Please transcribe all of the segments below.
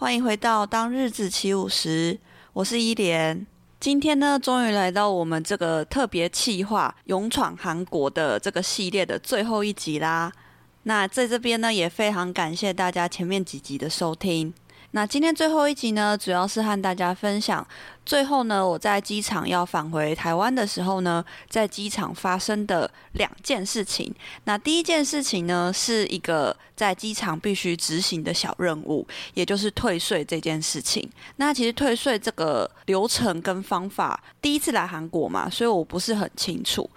欢迎回到当日子起舞时，我是伊莲。今天呢，终于来到我们这个特别企划《勇闯韩国》的这个系列的最后一集啦。那在这边呢，也非常感谢大家前面几集的收听。那今天最后一集呢，主要是和大家分享，最后呢，我在机场要返回台湾的时候呢，在机场发生的两件事情。那第一件事情呢，是一个在机场必须执行的小任务，也就是退税这件事情。那其实退税这个流程跟方法，第一次来韩国嘛，所以我不是很清楚。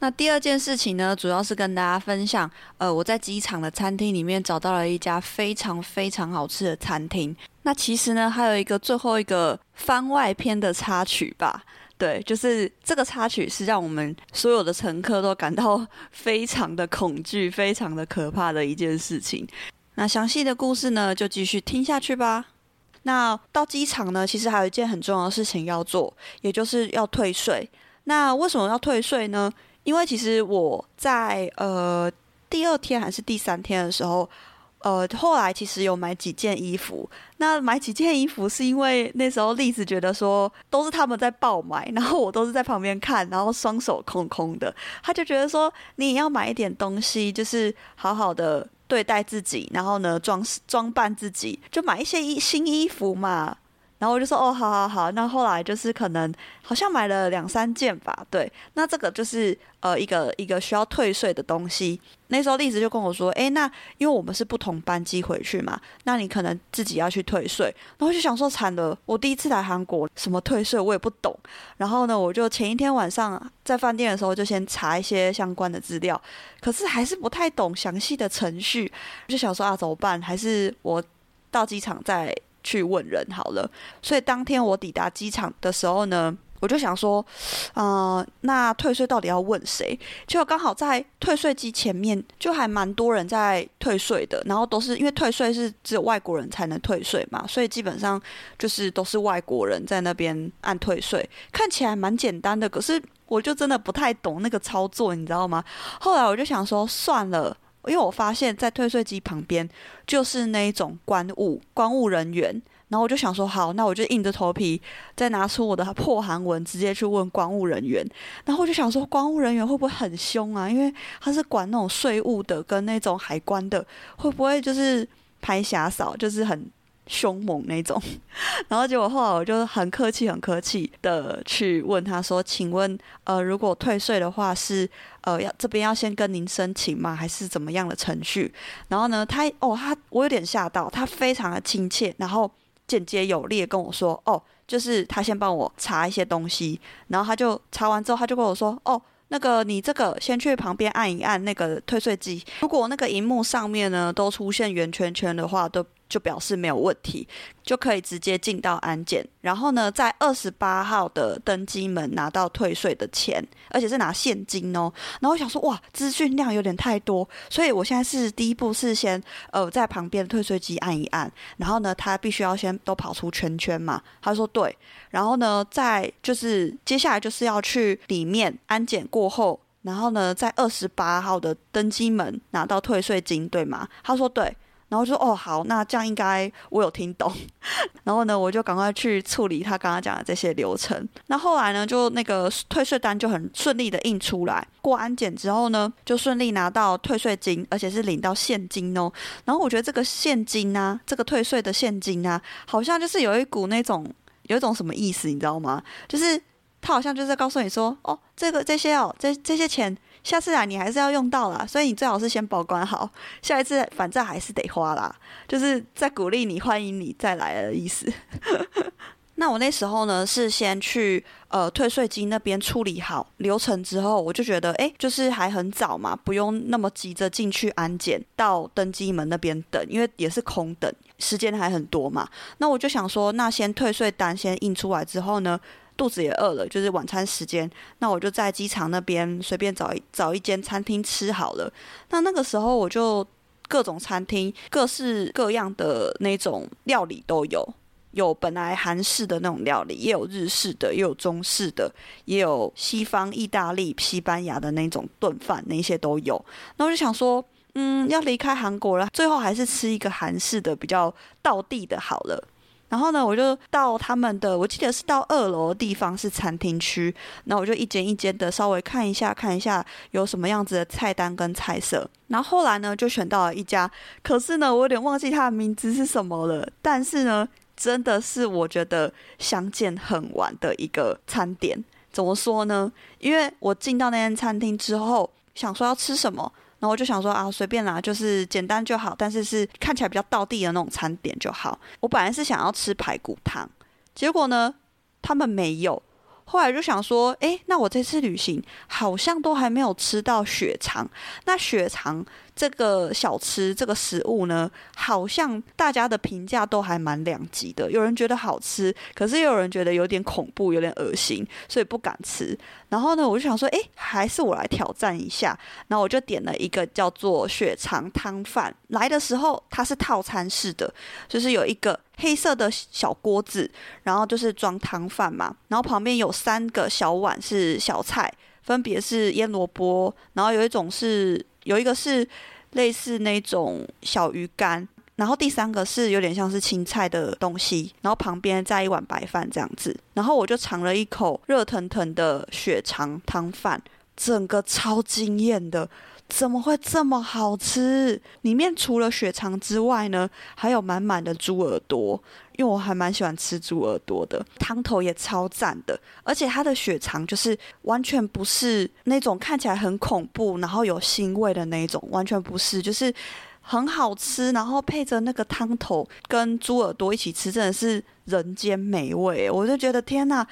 那第二件事情呢，主要是跟大家分享，呃，我在机场的餐厅里面找到了一家非常非常好吃的餐厅。那其实呢，还有一个最后一个番外篇的插曲吧，对，就是这个插曲是让我们所有的乘客都感到 非常的恐惧、非常的可怕的一件事情。那详细的故事呢，就继续听下去吧。那到机场呢，其实还有一件很重要的事情要做，也就是要退税。那为什么要退税呢？因为其实我在呃第二天还是第三天的时候，呃后来其实有买几件衣服。那买几件衣服是因为那时候栗子觉得说都是他们在爆买，然后我都是在旁边看，然后双手空空的。他就觉得说你也要买一点东西，就是好好的对待自己，然后呢装装扮自己，就买一些衣新衣服嘛。然后我就说哦，好好好，那后来就是可能好像买了两三件吧，对，那这个就是呃一个一个需要退税的东西。那时候栗子就跟我说，诶，那因为我们是不同班机回去嘛，那你可能自己要去退税。然后就想说惨了，我第一次来韩国，什么退税我也不懂。然后呢，我就前一天晚上在饭店的时候就先查一些相关的资料，可是还是不太懂详细的程序，就想说啊怎么办？还是我到机场再。去问人好了，所以当天我抵达机场的时候呢，我就想说，呃，那退税到底要问谁？就刚好在退税机前面，就还蛮多人在退税的，然后都是因为退税是只有外国人才能退税嘛，所以基本上就是都是外国人在那边按退税，看起来蛮简单的，可是我就真的不太懂那个操作，你知道吗？后来我就想说，算了。因为我发现，在退税机旁边就是那一种关务、关务人员，然后我就想说，好，那我就硬着头皮再拿出我的破韩文，直接去问关务人员。然后我就想说，关务人员会不会很凶啊？因为他是管那种税务的跟那种海关的，会不会就是拍瞎扫，就是很。凶猛那种，然后结果后来我就很客气、很客气的去问他说：“请问，呃，如果退税的话是，呃要这边要先跟您申请吗？还是怎么样的程序？”然后呢，他哦，他我有点吓到，他非常的亲切，然后简洁有力的跟我说：“哦，就是他先帮我查一些东西，然后他就查完之后，他就跟我说：‘哦，那个你这个先去旁边按一按那个退税机，如果那个荧幕上面呢都出现圆圈圈的话，都’。”就表示没有问题，就可以直接进到安检，然后呢，在二十八号的登机门拿到退税的钱，而且是拿现金哦。然后我想说，哇，资讯量有点太多，所以我现在是第一步是先呃在旁边退税机按一按，然后呢，他必须要先都跑出圈圈嘛。他说对，然后呢，再就是接下来就是要去里面安检过后，然后呢，在二十八号的登机门拿到退税金，对吗？他说对。然后就说哦好，那这样应该我有听懂。然后呢，我就赶快去处理他刚刚讲的这些流程。那后来呢，就那个退税单就很顺利的印出来，过安检之后呢，就顺利拿到退税金，而且是领到现金哦。然后我觉得这个现金啊，这个退税的现金啊，好像就是有一股那种有一种什么意思，你知道吗？就是他好像就是在告诉你说，哦，这个这些哦，这这些钱。下次啊你还是要用到啦，所以你最好是先保管好，下一次反正还是得花啦，就是在鼓励你、欢迎你再来的意思。那我那时候呢是先去呃退税金那边处理好流程之后，我就觉得哎，就是还很早嘛，不用那么急着进去安检到登机门那边等，因为也是空等，时间还很多嘛。那我就想说，那先退税单先印出来之后呢，肚子也饿了，就是晚餐时间，那我就在机场那边随便找一找一间餐厅吃好了。那那个时候我就各种餐厅，各式各样的那种料理都有。有本来韩式的那种料理，也有日式的，也有中式的，也有西方意大利、西班牙的那种炖饭，那些都有。那我就想说，嗯，要离开韩国了，最后还是吃一个韩式的比较道地的好了。然后呢，我就到他们的，我记得是到二楼的地方是餐厅区，那我就一间一间的稍微看一下，看一下有什么样子的菜单跟菜色。然后后来呢，就选到了一家，可是呢，我有点忘记它的名字是什么了，但是呢。真的是我觉得相见恨晚的一个餐点，怎么说呢？因为我进到那间餐厅之后，想说要吃什么，然后我就想说啊，随便啦，就是简单就好，但是是看起来比较道地的那种餐点就好。我本来是想要吃排骨汤，结果呢，他们没有。后来就想说，诶，那我这次旅行好像都还没有吃到血肠，那血肠。这个小吃这个食物呢，好像大家的评价都还蛮两极的。有人觉得好吃，可是也有人觉得有点恐怖，有点恶心，所以不敢吃。然后呢，我就想说，哎，还是我来挑战一下。然后我就点了一个叫做血肠汤饭。来的时候它是套餐式的，就是有一个黑色的小锅子，然后就是装汤饭嘛。然后旁边有三个小碗是小菜，分别是腌萝卜，然后有一种是。有一个是类似那种小鱼干，然后第三个是有点像是青菜的东西，然后旁边再一碗白饭这样子，然后我就尝了一口热腾腾的血肠汤饭，整个超惊艳的。怎么会这么好吃？里面除了血肠之外呢，还有满满的猪耳朵，因为我还蛮喜欢吃猪耳朵的。汤头也超赞的，而且它的血肠就是完全不是那种看起来很恐怖，然后有腥味的那种，完全不是，就是很好吃。然后配着那个汤头跟猪耳朵一起吃，真的是人间美味。我就觉得天哪！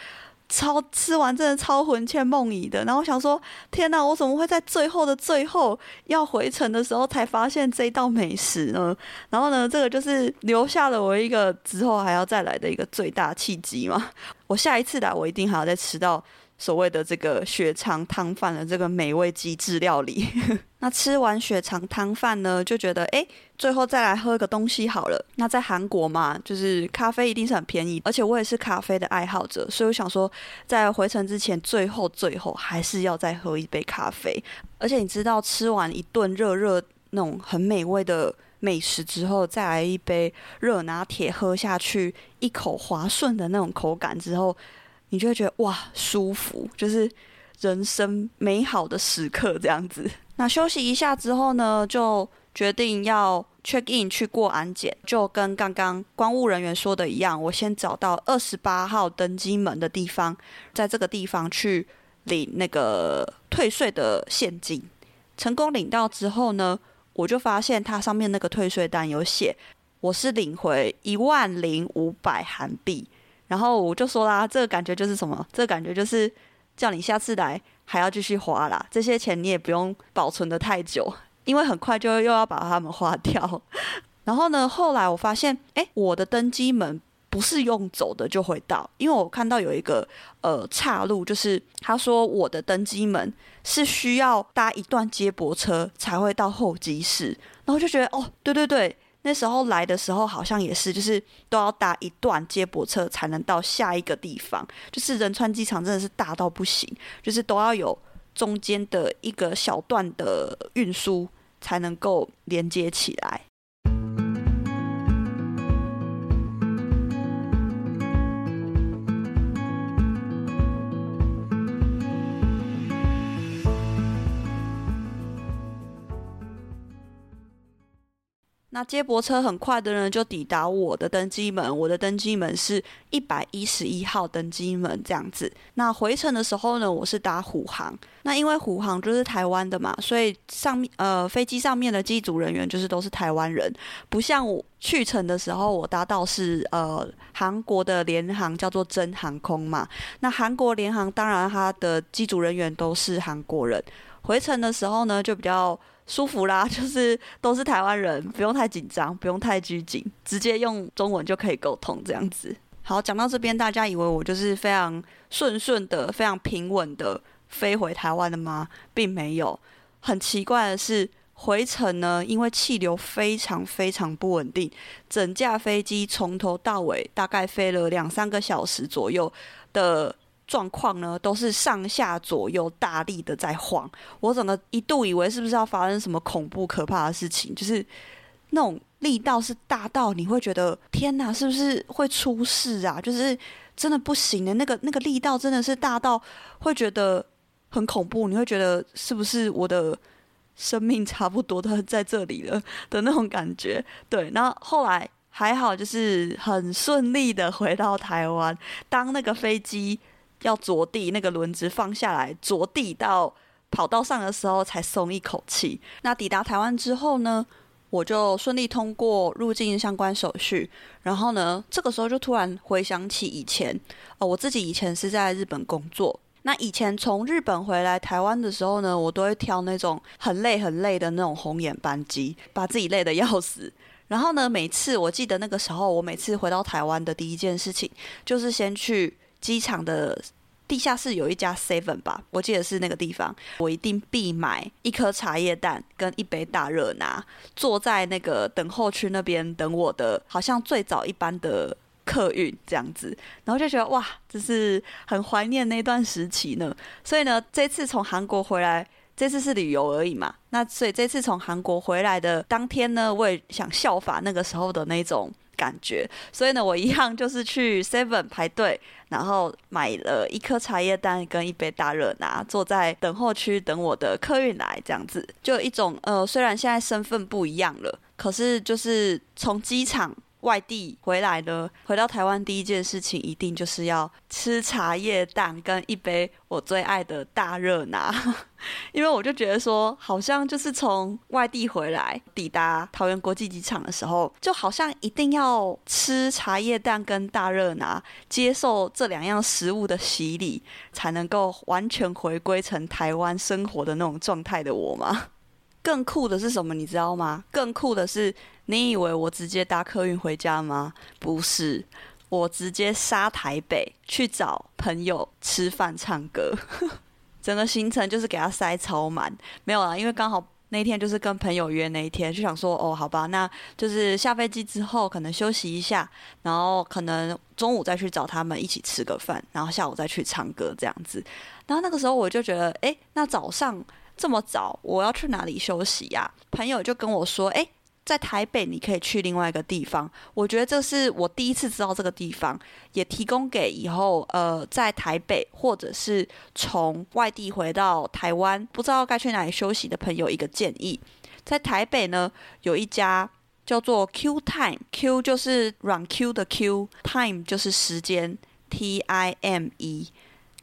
超吃完真的超魂牵梦萦的，然后我想说，天哪，我怎么会在最后的最后要回程的时候才发现这一道美食呢？然后呢，这个就是留下了我一个之后还要再来的一个最大契机嘛。我下一次来，我一定还要再吃到。所谓的这个血肠汤饭的这个美味极致料理，那吃完血肠汤饭呢，就觉得哎，最后再来喝个东西好了。那在韩国嘛，就是咖啡一定是很便宜，而且我也是咖啡的爱好者，所以我想说，在回程之前，最后最后还是要再喝一杯咖啡。而且你知道，吃完一顿热热那种很美味的美食之后，再来一杯热拿铁喝下去，一口滑顺的那种口感之后。你就会觉得哇，舒服，就是人生美好的时刻这样子。那休息一下之后呢，就决定要 check in 去过安检，就跟刚刚公务人员说的一样，我先找到二十八号登机门的地方，在这个地方去领那个退税的现金。成功领到之后呢，我就发现它上面那个退税单有写，我是领回一万零五百韩币。然后我就说啦，这个感觉就是什么？这个感觉就是叫你下次来还要继续花啦。这些钱你也不用保存的太久，因为很快就又要把它们花掉。然后呢，后来我发现，哎，我的登机门不是用走的就会到，因为我看到有一个呃岔路，就是他说我的登机门是需要搭一段接驳车才会到候机室。然后就觉得，哦，对对对。那时候来的时候好像也是，就是都要搭一段接驳车才能到下一个地方。就是仁川机场真的是大到不行，就是都要有中间的一个小段的运输才能够连接起来。那接驳车很快的呢，就抵达我的登机门。我的登机门是一百一十一号登机门这样子。那回程的时候呢，我是搭虎航。那因为虎航就是台湾的嘛，所以上面呃飞机上面的机组人员就是都是台湾人，不像我去程的时候，我搭到是呃韩国的联航，叫做真航空嘛。那韩国联航当然它的机组人员都是韩国人。回程的时候呢，就比较舒服啦，就是都是台湾人，不用太紧张，不用太拘谨，直接用中文就可以沟通这样子。好，讲到这边，大家以为我就是非常顺顺的、非常平稳的飞回台湾的吗？并没有。很奇怪的是，回程呢，因为气流非常非常不稳定，整架飞机从头到尾大概飞了两三个小时左右的。状况呢，都是上下左右大力的在晃，我整个一度以为是不是要发生什么恐怖可怕的事情，就是那种力道是大到你会觉得天哪，是不是会出事啊？就是真的不行的，那个那个力道真的是大到会觉得很恐怖，你会觉得是不是我的生命差不多都在这里了 的那种感觉？对，然后后来还好，就是很顺利的回到台湾，当那个飞机。要着地，那个轮子放下来，着地到跑道上的时候才松一口气。那抵达台湾之后呢，我就顺利通过入境相关手续。然后呢，这个时候就突然回想起以前，哦，我自己以前是在日本工作。那以前从日本回来台湾的时候呢，我都会挑那种很累很累的那种红眼班机，把自己累得要死。然后呢，每次我记得那个时候，我每次回到台湾的第一件事情就是先去。机场的地下室有一家 Seven 吧，我记得是那个地方。我一定必买一颗茶叶蛋跟一杯大热拿，坐在那个等候区那边等我的，好像最早一班的客运这样子。然后就觉得哇，就是很怀念那段时期呢。所以呢，这次从韩国回来，这次是旅游而已嘛。那所以这次从韩国回来的当天呢，我也想效法那个时候的那种。感觉，所以呢，我一样就是去 Seven 排队，然后买了一颗茶叶蛋跟一杯大热拿，坐在等候区等我的客运来，这样子，就一种呃，虽然现在身份不一样了，可是就是从机场。外地回来呢，回到台湾第一件事情一定就是要吃茶叶蛋跟一杯我最爱的大热拿，因为我就觉得说，好像就是从外地回来，抵达桃园国际机场的时候，就好像一定要吃茶叶蛋跟大热拿，接受这两样食物的洗礼，才能够完全回归成台湾生活的那种状态的我吗？更酷的是什么？你知道吗？更酷的是，你以为我直接搭客运回家吗？不是，我直接杀台北去找朋友吃饭唱歌，整个行程就是给他塞超满。没有啦，因为刚好那天就是跟朋友约那一天，就想说哦，好吧，那就是下飞机之后可能休息一下，然后可能中午再去找他们一起吃个饭，然后下午再去唱歌这样子。然后那个时候我就觉得，哎，那早上。这么早，我要去哪里休息呀？朋友就跟我说：“诶，在台北你可以去另外一个地方。”我觉得这是我第一次知道这个地方，也提供给以后呃在台北或者是从外地回到台湾不知道该去哪里休息的朋友一个建议。在台北呢，有一家叫做 Q Time，Q 就是软 Q 的 Q，Time 就是时间，T I M E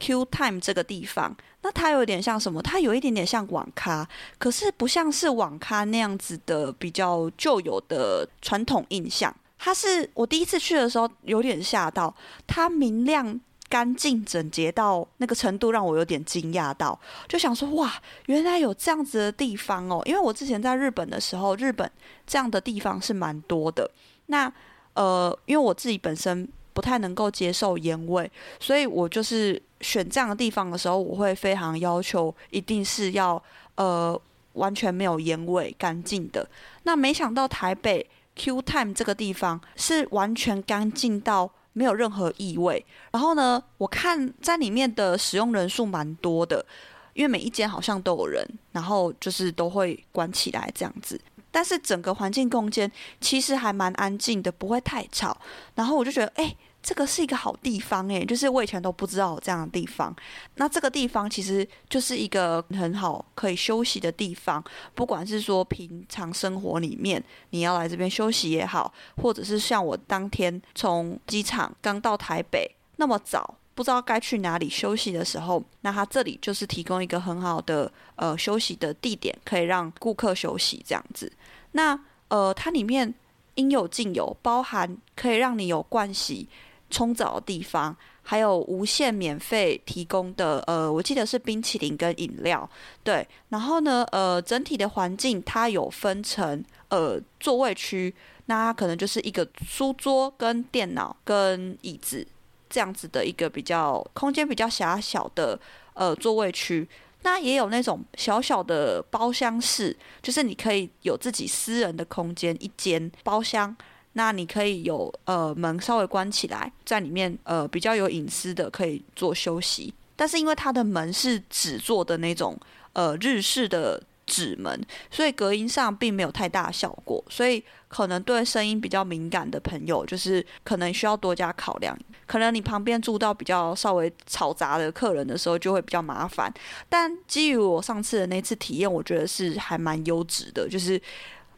Q Time 这个地方。那它有点像什么？它有一点点像网咖，可是不像是网咖那样子的比较旧有的传统印象。它是我第一次去的时候有点吓到，它明亮、干净、整洁到那个程度，让我有点惊讶到，就想说哇，原来有这样子的地方哦！因为我之前在日本的时候，日本这样的地方是蛮多的。那呃，因为我自己本身不太能够接受烟味，所以我就是。选这样的地方的时候，我会非常要求，一定是要呃完全没有烟味、干净的。那没想到台北 Q Time 这个地方是完全干净到没有任何异味。然后呢，我看在里面的使用人数蛮多的，因为每一间好像都有人，然后就是都会关起来这样子。但是整个环境空间其实还蛮安静的，不会太吵。然后我就觉得，哎。这个是一个好地方诶，就是我以前都不知道有这样的地方。那这个地方其实就是一个很好可以休息的地方，不管是说平常生活里面你要来这边休息也好，或者是像我当天从机场刚到台北那么早，不知道该去哪里休息的时候，那它这里就是提供一个很好的呃休息的地点，可以让顾客休息这样子。那呃，它里面。应有尽有，包含可以让你有盥洗、冲澡的地方，还有无限免费提供的，呃，我记得是冰淇淋跟饮料，对。然后呢，呃，整体的环境它有分成，呃，座位区，那它可能就是一个书桌跟电脑跟椅子这样子的一个比较空间比较狭小的，呃，座位区。那也有那种小小的包厢式，就是你可以有自己私人的空间，一间包厢。那你可以有呃门稍微关起来，在里面呃比较有隐私的可以做休息。但是因为它的门是纸做的那种呃日式的。纸门，所以隔音上并没有太大效果，所以可能对声音比较敏感的朋友，就是可能需要多加考量。可能你旁边住到比较稍微嘈杂的客人的时候，就会比较麻烦。但基于我上次的那次体验，我觉得是还蛮优质的，就是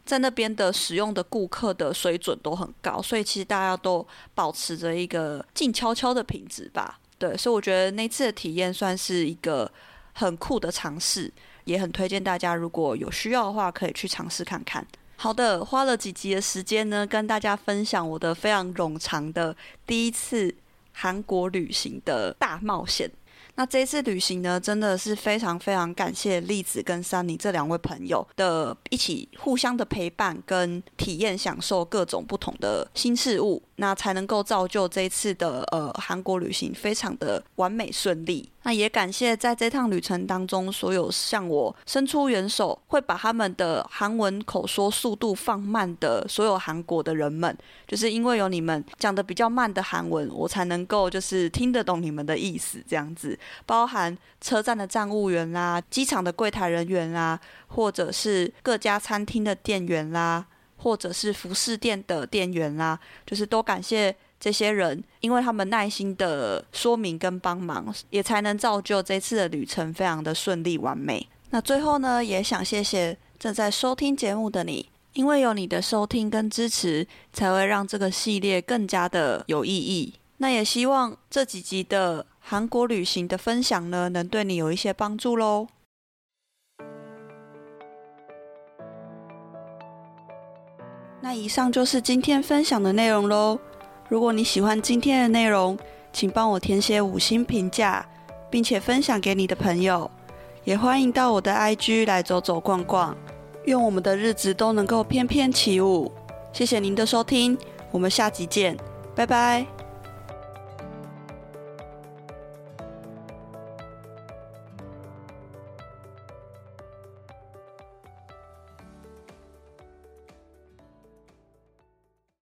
在那边的使用的顾客的水准都很高，所以其实大家都保持着一个静悄悄的品质吧。对，所以我觉得那次的体验算是一个很酷的尝试。也很推荐大家，如果有需要的话，可以去尝试看看。好的，花了几集的时间呢，跟大家分享我的非常冗长的第一次韩国旅行的大冒险。那这一次旅行呢，真的是非常非常感谢栗子跟珊妮这两位朋友的一起互相的陪伴跟体验，享受各种不同的新事物，那才能够造就这一次的呃韩国旅行非常的完美顺利。那也感谢在这趟旅程当中，所有向我伸出援手，会把他们的韩文口说速度放慢的所有韩国的人们，就是因为有你们讲的比较慢的韩文，我才能够就是听得懂你们的意思，这样子包含车站的站务员啦、机场的柜台人员啦，或者是各家餐厅的店员啦，或者是服饰店的店员啦，就是都感谢。这些人，因为他们耐心的说明跟帮忙，也才能造就这次的旅程非常的顺利完美。那最后呢，也想谢谢正在收听节目的你，因为有你的收听跟支持，才会让这个系列更加的有意义。那也希望这几集的韩国旅行的分享呢，能对你有一些帮助喽。那以上就是今天分享的内容喽。如果你喜欢今天的内容，请帮我填写五星评价，并且分享给你的朋友。也欢迎到我的 IG 来走走逛逛。愿我们的日子都能够翩翩起舞。谢谢您的收听，我们下集见，拜拜。